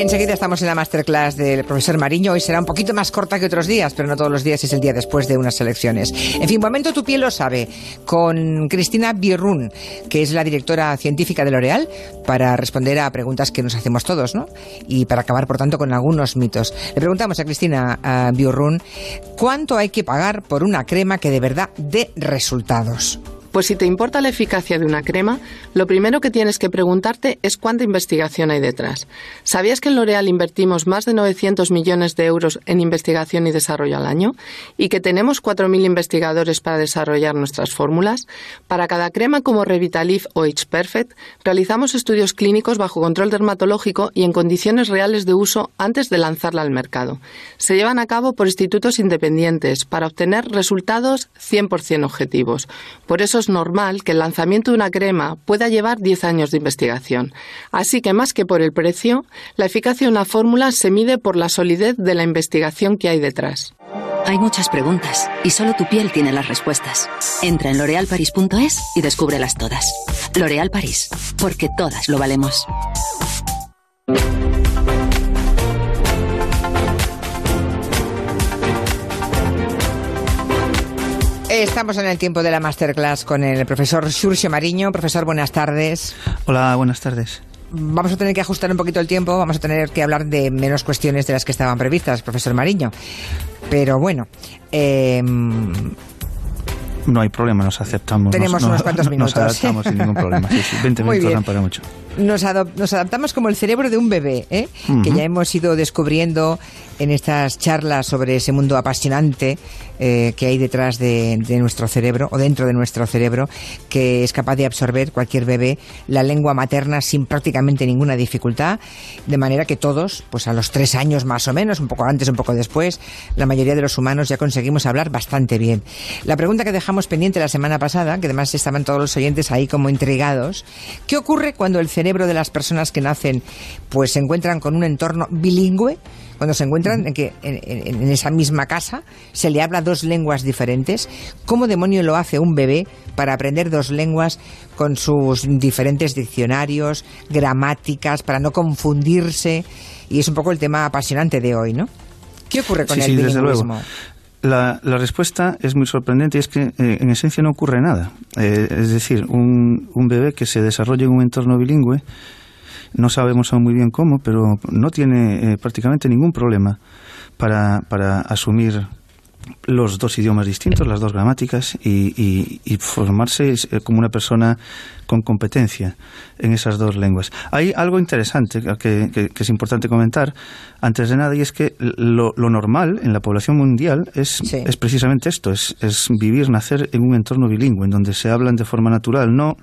Enseguida estamos en la masterclass del profesor Mariño. Hoy será un poquito más corta que otros días, pero no todos los días es el día después de unas elecciones. En fin, momento tu piel lo sabe, con Cristina Birrun, que es la directora científica de L'Oreal, para responder a preguntas que nos hacemos todos, ¿no? Y para acabar, por tanto, con algunos mitos. Le preguntamos a Cristina Birrun, ¿cuánto hay que pagar por una crema que de verdad dé resultados? Pues si te importa la eficacia de una crema, lo primero que tienes que preguntarte es cuánta investigación hay detrás. ¿Sabías que en L'Oreal invertimos más de 900 millones de euros en investigación y desarrollo al año? ¿Y que tenemos 4.000 investigadores para desarrollar nuestras fórmulas? Para cada crema como Revitalif o H Perfect, realizamos estudios clínicos bajo control dermatológico y en condiciones reales de uso antes de lanzarla al mercado. Se llevan a cabo por institutos independientes para obtener resultados 100% objetivos. Por eso es normal que el lanzamiento de una crema pueda llevar 10 años de investigación. Así que más que por el precio, la eficacia de una fórmula se mide por la solidez de la investigación que hay detrás. Hay muchas preguntas y solo tu piel tiene las respuestas. Entra en l'orealparis.es y descúbrelas todas. L'Oreal Paris, porque todas lo valemos. Estamos en el tiempo de la masterclass con el profesor Xurxo Mariño. Profesor, buenas tardes. Hola, buenas tardes. Vamos a tener que ajustar un poquito el tiempo, vamos a tener que hablar de menos cuestiones de las que estaban previstas, profesor Mariño. Pero bueno, eh, no hay problema, nos aceptamos. Tenemos unos cuantos minutos. Nos adaptamos sin ningún problema. Sí, sí, 20 minutos dan para mucho. Nos, nos, adaptamos como el cerebro de un bebé, ¿eh? que ya hemos ido descubriendo en estas charlas sobre ese mundo apasionante eh, que hay detrás de, nuestro cerebro o dentro de nuestro cerebro, que es capaz de absorber cualquier bebé la lengua materna sin prácticamente ninguna dificultad, de manera que todos, pues a los tres años más o menos, un poco antes, un poco después, la mayoría de los humanos ya conseguimos hablar bastante bien. La pregunta que dejamos pendiente la semana pasada, que además estaban todos los oyentes ahí como intrigados, ¿qué ocurre cuando el cerebro de las personas que nacen pues se encuentran con un entorno bilingüe? Cuando se encuentran en, que, en, esa misma casa se le habla dos lenguas diferentes, ¿cómo demonio lo hace un bebé para aprender dos lenguas con sus diferentes diccionarios, gramáticas, para no confundirse? Y es un poco el tema apasionante de hoy, ¿no? ¿Qué ocurre con el sí, bilingüismo? La, la, respuesta es muy sorprendente y es que eh, en esencia no ocurre nada. Eh, es decir, un, un, bebé que se desarrolla en un entorno bilingüe, no sabemos aún muy bien cómo, pero no tiene eh, prácticamente ningún problema para, para asumir los dos idiomas distintos, las dos gramáticas y, formarse eh, como una persona con competencia en esas dos lenguas. Hay algo interesante que, es importante comentar antes de nada y es que lo, normal en la población mundial es, es precisamente esto, es, es, vivir, nacer en un entorno bilingüe, en donde se hablan de forma natural, no,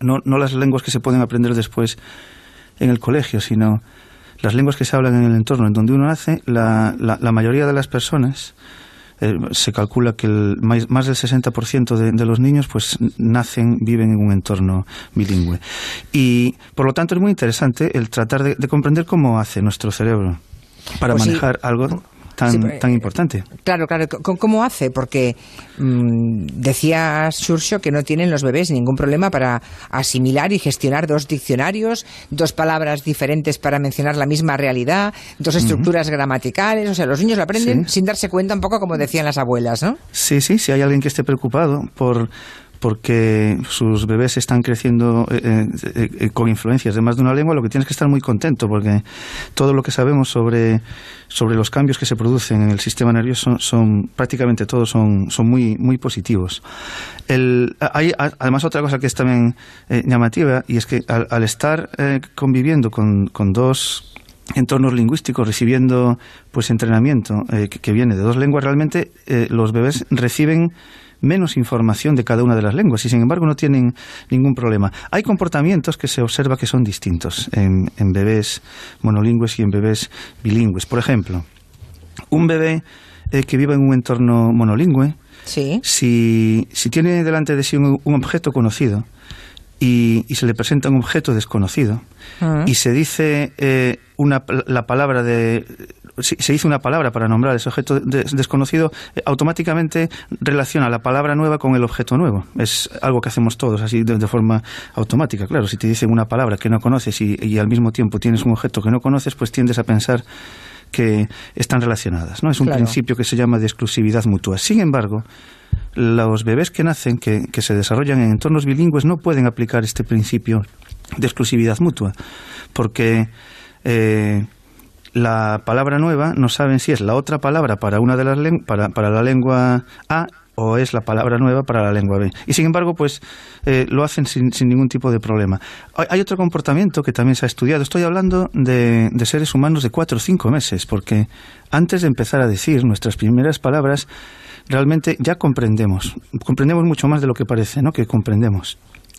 no, no las lenguas que se pueden aprender después en el colegio, sino las lenguas que se hablan en el entorno en donde uno nace, la, la mayoría de las personas eh, se calcula que el, más, más, del 60% de, de, los niños pues nacen, viven en un entorno bilingüe. Y por lo tanto es muy interesante el tratar de, de comprender cómo hace nuestro cerebro para pues manejar algo tan, tan importante. Claro, claro. ¿Cómo hace? Porque mmm, decía Xurxo que no tienen los bebés ningún problema para asimilar y gestionar dos diccionarios, dos palabras diferentes para mencionar la misma realidad, dos estructuras gramaticales. O sea, los niños lo aprenden sin darse cuenta un poco como decían las abuelas, ¿no? Sí, sí. Si hay alguien que esté preocupado por porque sus bebés están creciendo eh, eh, eh, con influencias de más de una lengua, lo que tienes que estar muy contento, porque todo lo que sabemos sobre, sobre los cambios que se producen en el sistema nervioso son, prácticamente todos son, son muy, muy positivos. hay además otra cosa que es también llamativa, y es que al, estar conviviendo con, con dos entornos lingüísticos, recibiendo pues entrenamiento que, que, viene de dos lenguas, realmente los bebés reciben menos información de cada una de las lenguas y sin embargo no tienen ningún problema. Hay comportamientos que se observa que son distintos en, bebés monolingües y en bebés bilingües. Por ejemplo, un bebé eh, que vive en un entorno monolingüe, ¿Sí? si, si tiene delante de sí un, objeto conocido, y, se le presenta un objeto desconocido ah. y se dice eh, una, la palabra de se dice una palabra para nombrar ese objeto desconocido, eh, automáticamente relaciona la palabra nueva con el objeto nuevo. Es algo que hacemos todos así de, forma automática. Claro, si te dicen una palabra que no conoces y, al mismo tiempo tienes un objeto que no conoces, pues tiendes a pensar que están relacionadas. ¿no? Es un principio que se llama de exclusividad mutua. Sin embargo, los bebés que nacen, que, se desarrollan en entornos bilingües, no pueden aplicar este principio de exclusividad mutua, porque eh, la palabra nueva no saben si es la otra palabra para una de las para, para la lengua A o es la palabra nueva para la lengua B. Y sin embargo, pues eh, lo hacen sin, ningún tipo de problema. Hay, otro comportamiento que también se ha estudiado. Estoy hablando de, de, seres humanos de cuatro o cinco meses, porque antes de empezar a decir nuestras primeras palabras, realmente ya comprendemos. Comprendemos mucho más de lo que parece, ¿no? Que comprendemos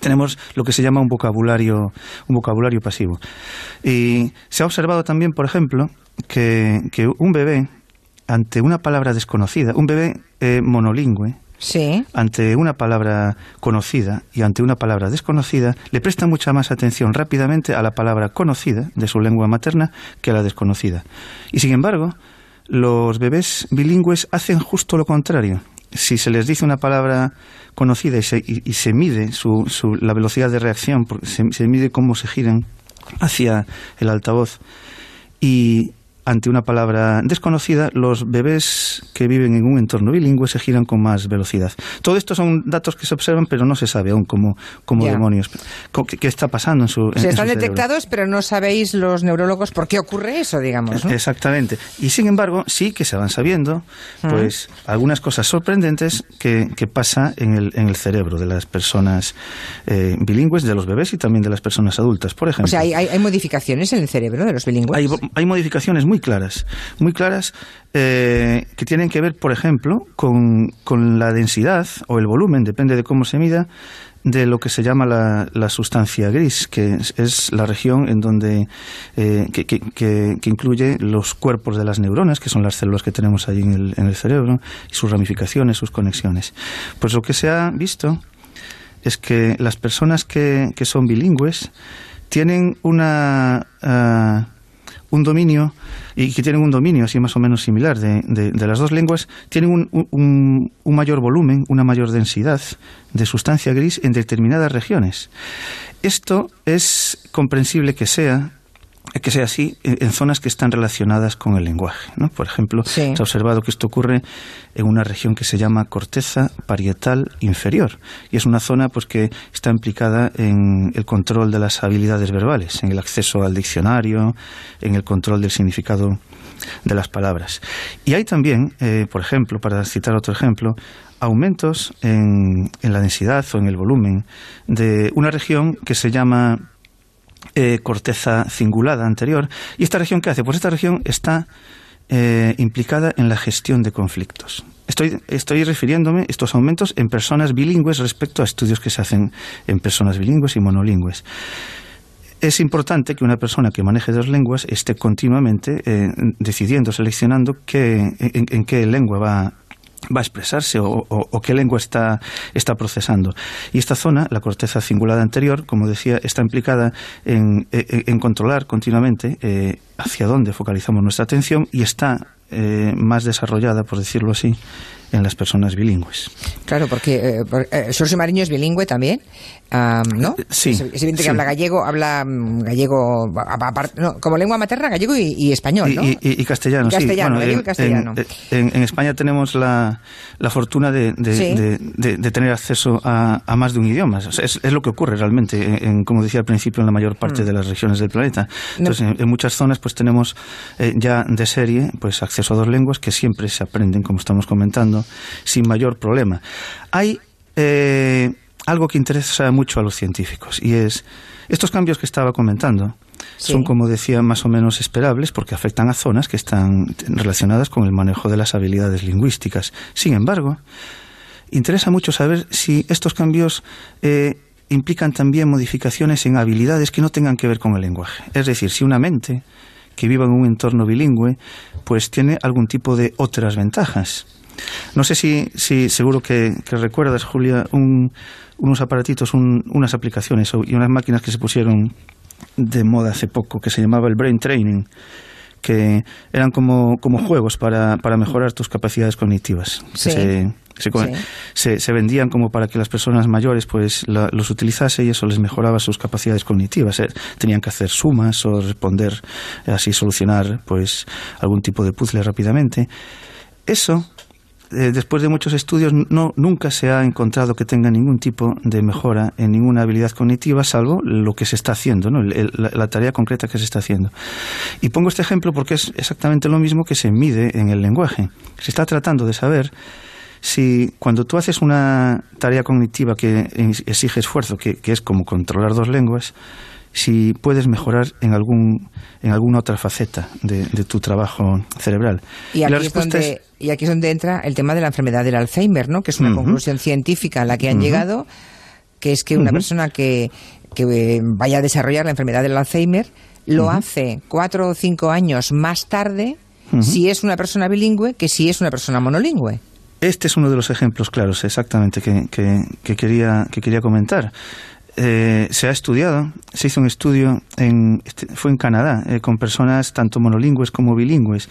tenemos lo que se llama un vocabulario, un vocabulario pasivo. Y se ha observado también, por ejemplo, que, que un bebé, ante una palabra desconocida, un bebé eh, monolingüe, ante una palabra conocida y ante una palabra desconocida, le presta mucha más atención rápidamente a la palabra conocida de su lengua materna que a la desconocida. Y sin embargo, los bebés bilingües hacen justo lo contrario. Si se les dice una palabra conocida y se, y, se mide su, su, la velocidad de reacción, se, se mide cómo se giran hacia el altavoz y ante una palabra desconocida, los bebés que viven en un entorno bilingüe se giran con más velocidad. Todo esto son datos que se observan, pero no se sabe aún cómo, demonios. ¿Qué, está pasando en su. se están detectados, pero no sabéis los neurólogos por qué ocurre eso, digamos. Exactamente. Y sin embargo, sí que se van sabiendo pues algunas cosas sorprendentes que, que pasa en el, en el cerebro de las personas eh, bilingües, de los bebés y también de las personas adultas, por ejemplo. O sea, hay, hay, modificaciones en el cerebro de los bilingües. Hay, hay modificaciones muy muy claras, muy claras eh, que tienen que ver, por ejemplo, con, la densidad o el volumen, depende de cómo se mida, de lo que se llama la, sustancia gris, que es, la región en donde eh, que, incluye los cuerpos de las neuronas, que son las células que tenemos el, en el cerebro, y sus ramificaciones, sus conexiones. Pues lo que se ha visto es que las personas que, son bilingües tienen una ah, un dominio y que tienen un dominio así más o menos similar de, de, las dos lenguas, tienen un, un, un, mayor volumen, una mayor densidad de sustancia gris en determinadas regiones. Esto es comprensible que sea que sea así en zonas que están relacionadas con el lenguaje. ¿no? Por ejemplo, se ha observado que esto ocurre en una región que se llama corteza parietal inferior y es una zona pues que está implicada en el control de las habilidades verbales, en el acceso al diccionario, en el control del significado de las palabras. Y hay también, eh, por ejemplo, para citar otro ejemplo, aumentos en, en la densidad o en el volumen de una región que se llama eh, corteza cingulada anterior. ¿Y esta región qué hace? Pues esta región está eh, implicada en la gestión de conflictos. Estoy, estoy refiriéndome estos aumentos en personas bilingües respecto a estudios que se hacen en personas bilingües y monolingües. Es importante que una persona que maneje dos lenguas esté continuamente eh, decidiendo, seleccionando qué, en, qué lengua va va a expresarse o, qué lengua está, está, procesando. Y esta zona, la corteza cingulada anterior, como decía, está implicada en, en, controlar continuamente eh, hacia dónde focalizamos nuestra atención y está eh, más desarrollada, por decirlo así, en las personas bilingües. Claro, porque eh, eh Mariño es bilingüe también, ¿no? Sí. Es, evidente que habla gallego, habla mm, gallego, como lengua materna, gallego y, español, ¿no? Y, castellano, sí. Castellano, en, castellano. En, España tenemos la, la fortuna de, de, tener acceso a, a, más de un idioma. es, es, lo que ocurre realmente, en, como decía al principio, en la mayor parte mm. de las regiones del planeta. Entonces, en, muchas zonas pues tenemos eh, ya de serie pues acceso a dos lenguas que siempre se aprenden, como estamos comentando, sin mayor problema. Hay eh, algo que interesa mucho a los científicos y es estos cambios que estaba comentando. Son, como decía, más o menos esperables porque afectan a zonas que están relacionadas con el manejo de las habilidades lingüísticas. Sin embargo, interesa mucho saber si estos cambios eh, implican también modificaciones en habilidades que no tengan que ver con el lenguaje. Es decir, si una mente que viva en un entorno bilingüe, pues tiene algún tipo de otras ventajas. No sé si, si seguro que, recuerdas, Julia, unos aparatitos, unas aplicaciones y unas máquinas que se pusieron de moda hace poco, que se llamaba el Brain Training, que eran como, como juegos para, para mejorar tus capacidades cognitivas. Se, se, vendían como para que las personas mayores pues los utilizase y eso les mejoraba sus capacidades cognitivas. Eh, tenían que hacer sumas o responder, así solucionar pues algún tipo de puzzle rápidamente. Eso eh, después de muchos estudios, no, nunca se ha encontrado que tenga ningún tipo de mejora en ninguna habilidad cognitiva, salvo lo que se está haciendo, ¿no? la, tarea concreta que se está haciendo. Y pongo este ejemplo porque es exactamente lo mismo que se mide en el lenguaje. Se está tratando de saber si cuando tú haces una tarea cognitiva que exige esfuerzo, que es como controlar dos lenguas, si puedes mejorar en algún en alguna otra faceta de, tu trabajo cerebral. Y aquí, es donde, y aquí es donde entra el tema de la enfermedad del Alzheimer, ¿no? que es una conclusión científica a la que han llegado, que es que una persona que, que vaya a desarrollar la enfermedad del Alzheimer lo hace cuatro o cinco años más tarde si es una persona bilingüe que si es una persona monolingüe. Este es uno de los ejemplos claros, exactamente, que, que, quería, que quería comentar. Eh, se ha estudiado, se hizo un estudio, en, este, fue en Canadá, eh, con personas tanto monolingües como bilingües.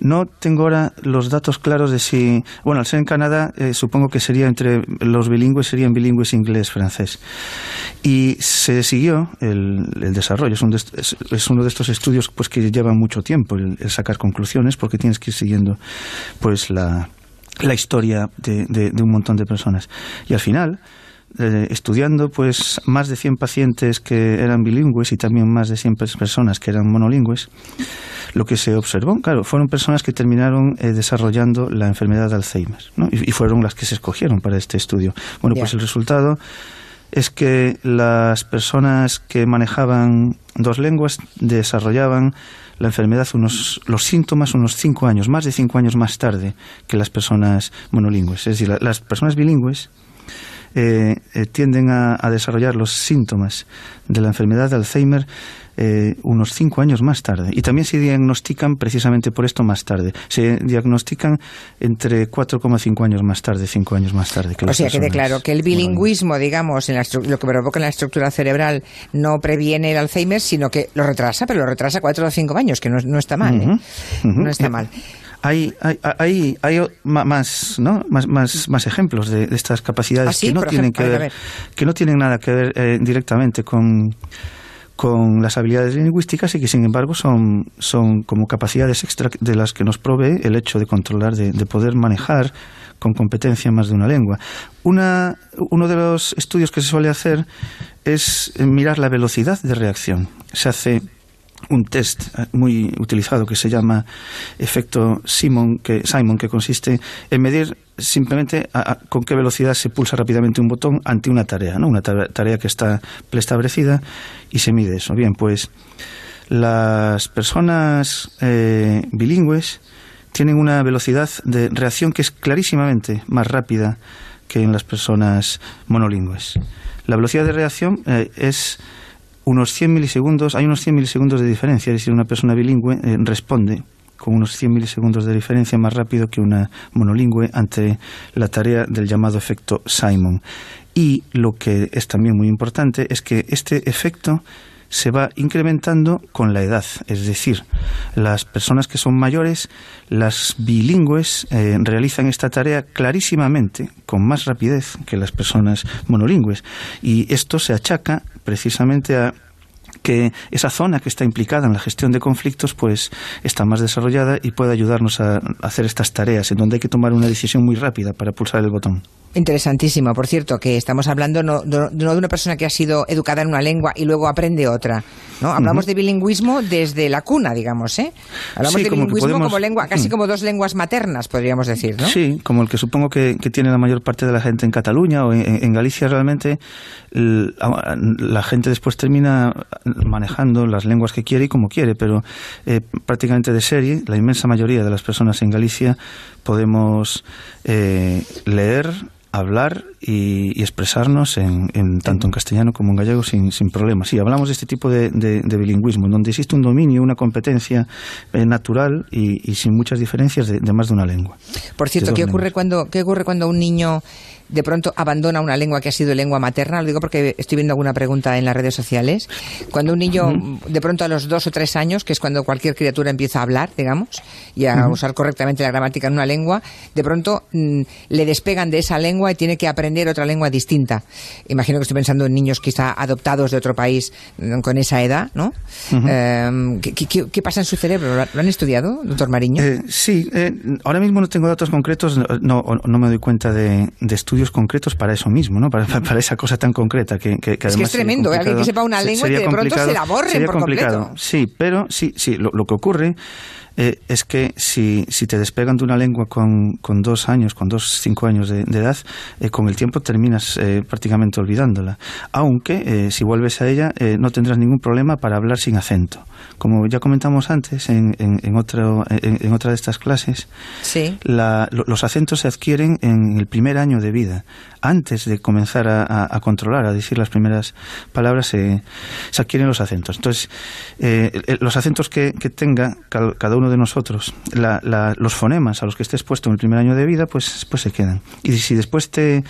No tengo ahora los datos claros de si, bueno, al ser en Canadá, eh, supongo que sería entre los bilingües, serían bilingües inglés-francés. Y se siguió el, desarrollo. Es, uno de estos estudios pues, que llevan mucho tiempo el, sacar conclusiones, porque tienes que ir siguiendo pues, la, la historia de, de un montón de personas. Y al final, eh, estudiando pues más de 100 pacientes que eran bilingües y también más de 100 personas que eran monolingües, lo que se observó, claro, fueron personas que terminaron eh, desarrollando la enfermedad de Alzheimer y, fueron las que se escogieron para este estudio. Bueno, pues el resultado es que las personas que manejaban dos lenguas desarrollaban la enfermedad unos los síntomas unos cinco años, más de cinco años más tarde que las personas monolingües. Es decir, las personas bilingües eh, eh, tienden a, desarrollar los síntomas de la enfermedad de Alzheimer eh, unos cinco años más tarde. Y también se diagnostican precisamente por esto más tarde. Se diagnostican entre 4,5 años más tarde, cinco años más tarde. o sea, quede claro que el bilingüismo, digamos, en lo que provoca en la estructura cerebral no previene el Alzheimer, sino que lo retrasa, pero lo retrasa cuatro o cinco años, que no, está mal. No está mal hay, hay, hay, hay más, ¿no? más, más, más ejemplos de, estas capacidades ah, que no tienen que ver, que no tienen nada que ver eh, directamente con con las habilidades lingüísticas y que sin embargo son, son como capacidades extra de las que nos provee el hecho de controlar, de, de poder manejar con competencia más de una lengua. Una, uno de los estudios que se suele hacer es mirar la velocidad de reacción. Se hace un test eh, muy utilizado que se llama efecto Simon, que, Simon, que consiste en medir simplemente con qué velocidad se pulsa rápidamente un botón ante una tarea, ¿no? una tarea que está preestablecida y se mide eso. Bien, pues las personas eh, bilingües tienen una velocidad de reacción que es clarísimamente más rápida que en las personas monolingües. La velocidad de reacción eh, es unos 100 milisegundos, hay unos 100 milisegundos de diferencia, es decir, una persona bilingüe eh, responde con unos 100 milisegundos de diferencia más rápido que una monolingüe ante la tarea del llamado efecto Simon. Y lo que es también muy importante es que este efecto se va incrementando con la edad. Es decir, las personas que son mayores, las bilingües, eh, realizan esta tarea clarísimamente, con más rapidez que las personas monolingües. Y esto se achaca precisamente a que esa zona que está implicada en la gestión de conflictos pues está más desarrollada y puede ayudarnos a hacer estas tareas en donde hay que tomar una decisión muy rápida para pulsar el botón. Interesantísimo, por cierto, que estamos hablando no, de una persona que ha sido educada en una lengua y luego aprende otra. ¿no? Hablamos de bilingüismo desde la cuna, digamos. ¿eh? Hablamos de bilingüismo como, lengua, casi mm. como dos lenguas maternas, podríamos decir. ¿no? Sí, como el que supongo que, tiene la mayor parte de la gente en Cataluña o en, Galicia realmente. la gente después termina manejando las lenguas que quiere y como quiere, pero eh, prácticamente de serie, la inmensa mayoría de las personas en Galicia podemos eh, leer hablar y, expresarnos en, tanto en castellano como en gallego sin, sin problemas. Sí, hablamos de este tipo de, bilingüismo, en donde existe un dominio, una competencia eh, natural y, sin muchas diferencias de, más de una lengua. Por cierto, ¿qué ocurre, cuando, ¿qué ocurre cuando un niño de pronto abandona una lengua que ha sido lengua materna, lo digo porque estoy viendo alguna pregunta en las redes sociales, cuando un niño de pronto a los dos o tres años, que es cuando cualquier criatura empieza a hablar, digamos, y a usar correctamente la gramática en una lengua, de pronto mm, le despegan de esa lengua y tiene que aprender otra lengua distinta. Imagino que estoy pensando en niños quizá adoptados de otro país mm, con esa edad, ¿no? Em, ¿qué, pasa en su cerebro? ¿Lo han estudiado, doctor Mariño? Eh, sí, eh, ahora mismo no tengo datos concretos, no, no me doy cuenta de, de estudios concretos para eso mismo, ¿no? Para, para esa cosa tan concreta que, que, es que es tremendo, ¿eh? alguien que sepa una lengua y que de pronto se la borre por complicado. Sí, pero sí, sí, lo, lo que ocurre eh, es que si, si, te despegan de una lengua con, con, dos años, con dos, cinco años de, edad, eh, con el tiempo terminas eh, prácticamente olvidándola. Aunque si vuelves a ella no tendrás ningún problema para hablar sin acento. Como ya comentamos antes en, en, otro, en, otra de estas clases, sí. los acentos se adquieren en el primer año de vida antes de comenzar a, controlar, a decir las primeras palabras, se, adquieren los acentos. Entonces, eh, los acentos que, tenga cada uno de nosotros, los fonemas a los que estés puesto en el primer año de vida, pues, pues se quedan. Y si después te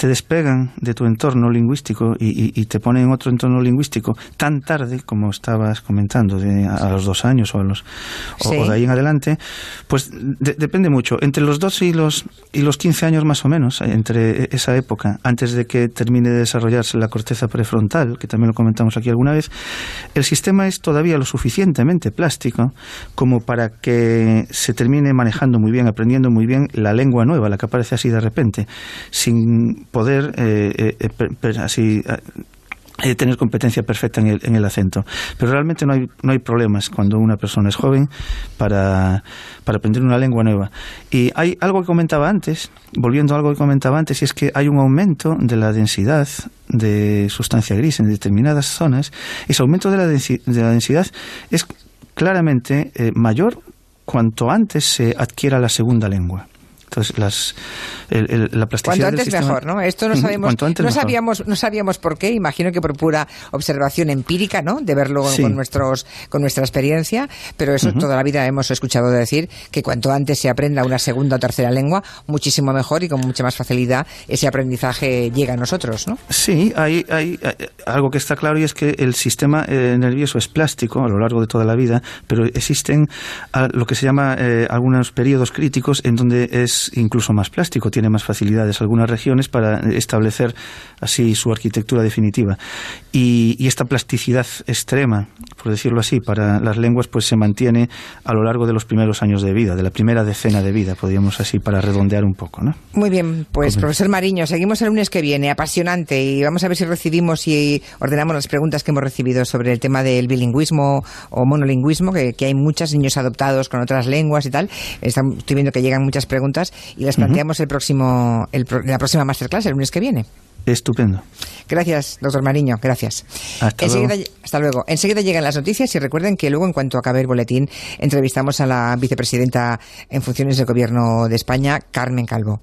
te despegan de tu entorno lingüístico y, te ponen en otro entorno lingüístico tan tarde como estabas comentando, de, a los dos años o, a los, o, de ahí en adelante, pues depende mucho. Entre los dos y los, y los 15 años más o menos, entre esa época, antes de que termine de desarrollarse la corteza prefrontal, que también lo comentamos aquí alguna vez, el sistema es todavía lo suficientemente plástico como para que se termine manejando muy bien, aprendiendo muy bien la lengua nueva, la que aparece así de repente, sin poder eh, eh, así eh, tener competencia perfecta en el, en el acento. Pero realmente no hay, no hay problemas cuando una persona es joven para, para aprender una lengua nueva. Y hay algo que comentaba antes, volviendo a algo que comentaba antes, y es que hay un aumento de la densidad de sustancia gris en determinadas zonas. Ese aumento de la, de la densidad es claramente mayor cuanto antes se adquiera la segunda lengua. Entonces, las, la plasticidad Cuanto antes mejor, ¿no? Esto no sabemos, no sabíamos, no sabíamos por qué. Imagino que por pura observación empírica, ¿no? De verlo con nuestros, con nuestra experiencia. Pero eso toda la vida hemos escuchado decir que cuanto antes se aprenda una segunda o tercera lengua, muchísimo mejor y con mucha más facilidad ese aprendizaje llega a nosotros, ¿no? Sí, hay, hay, algo que está claro y es que el sistema eh, nervioso es plástico a lo largo de toda la vida, pero existen ah, lo que se llama eh, algunos periodos críticos en donde es incluso más plástico, tiene más facilidades algunas regiones para establecer así su arquitectura definitiva. Y, esta plasticidad extrema, por decirlo así, para las lenguas, pues se mantiene a lo largo de los primeros años de vida, de la primera decena de vida, podríamos así, para redondear un poco. ¿no? Muy bien, pues profesor Mariño, seguimos el lunes que viene, apasionante, y vamos a ver si recibimos y ordenamos las preguntas que hemos recibido sobre el tema del bilingüismo o monolingüismo, que, hay muchos niños adoptados con otras lenguas y tal. estoy viendo que llegan muchas preguntas y las planteamos el próximo, el, la próxima masterclass, el lunes que viene. Estupendo. Gracias, doctor Mariño, gracias. Hasta luego. hasta luego. Enseguida llegan las noticias y recuerden que luego, en cuanto acabe el boletín, entrevistamos a la vicepresidenta en funciones del Gobierno de España, Carmen Calvo.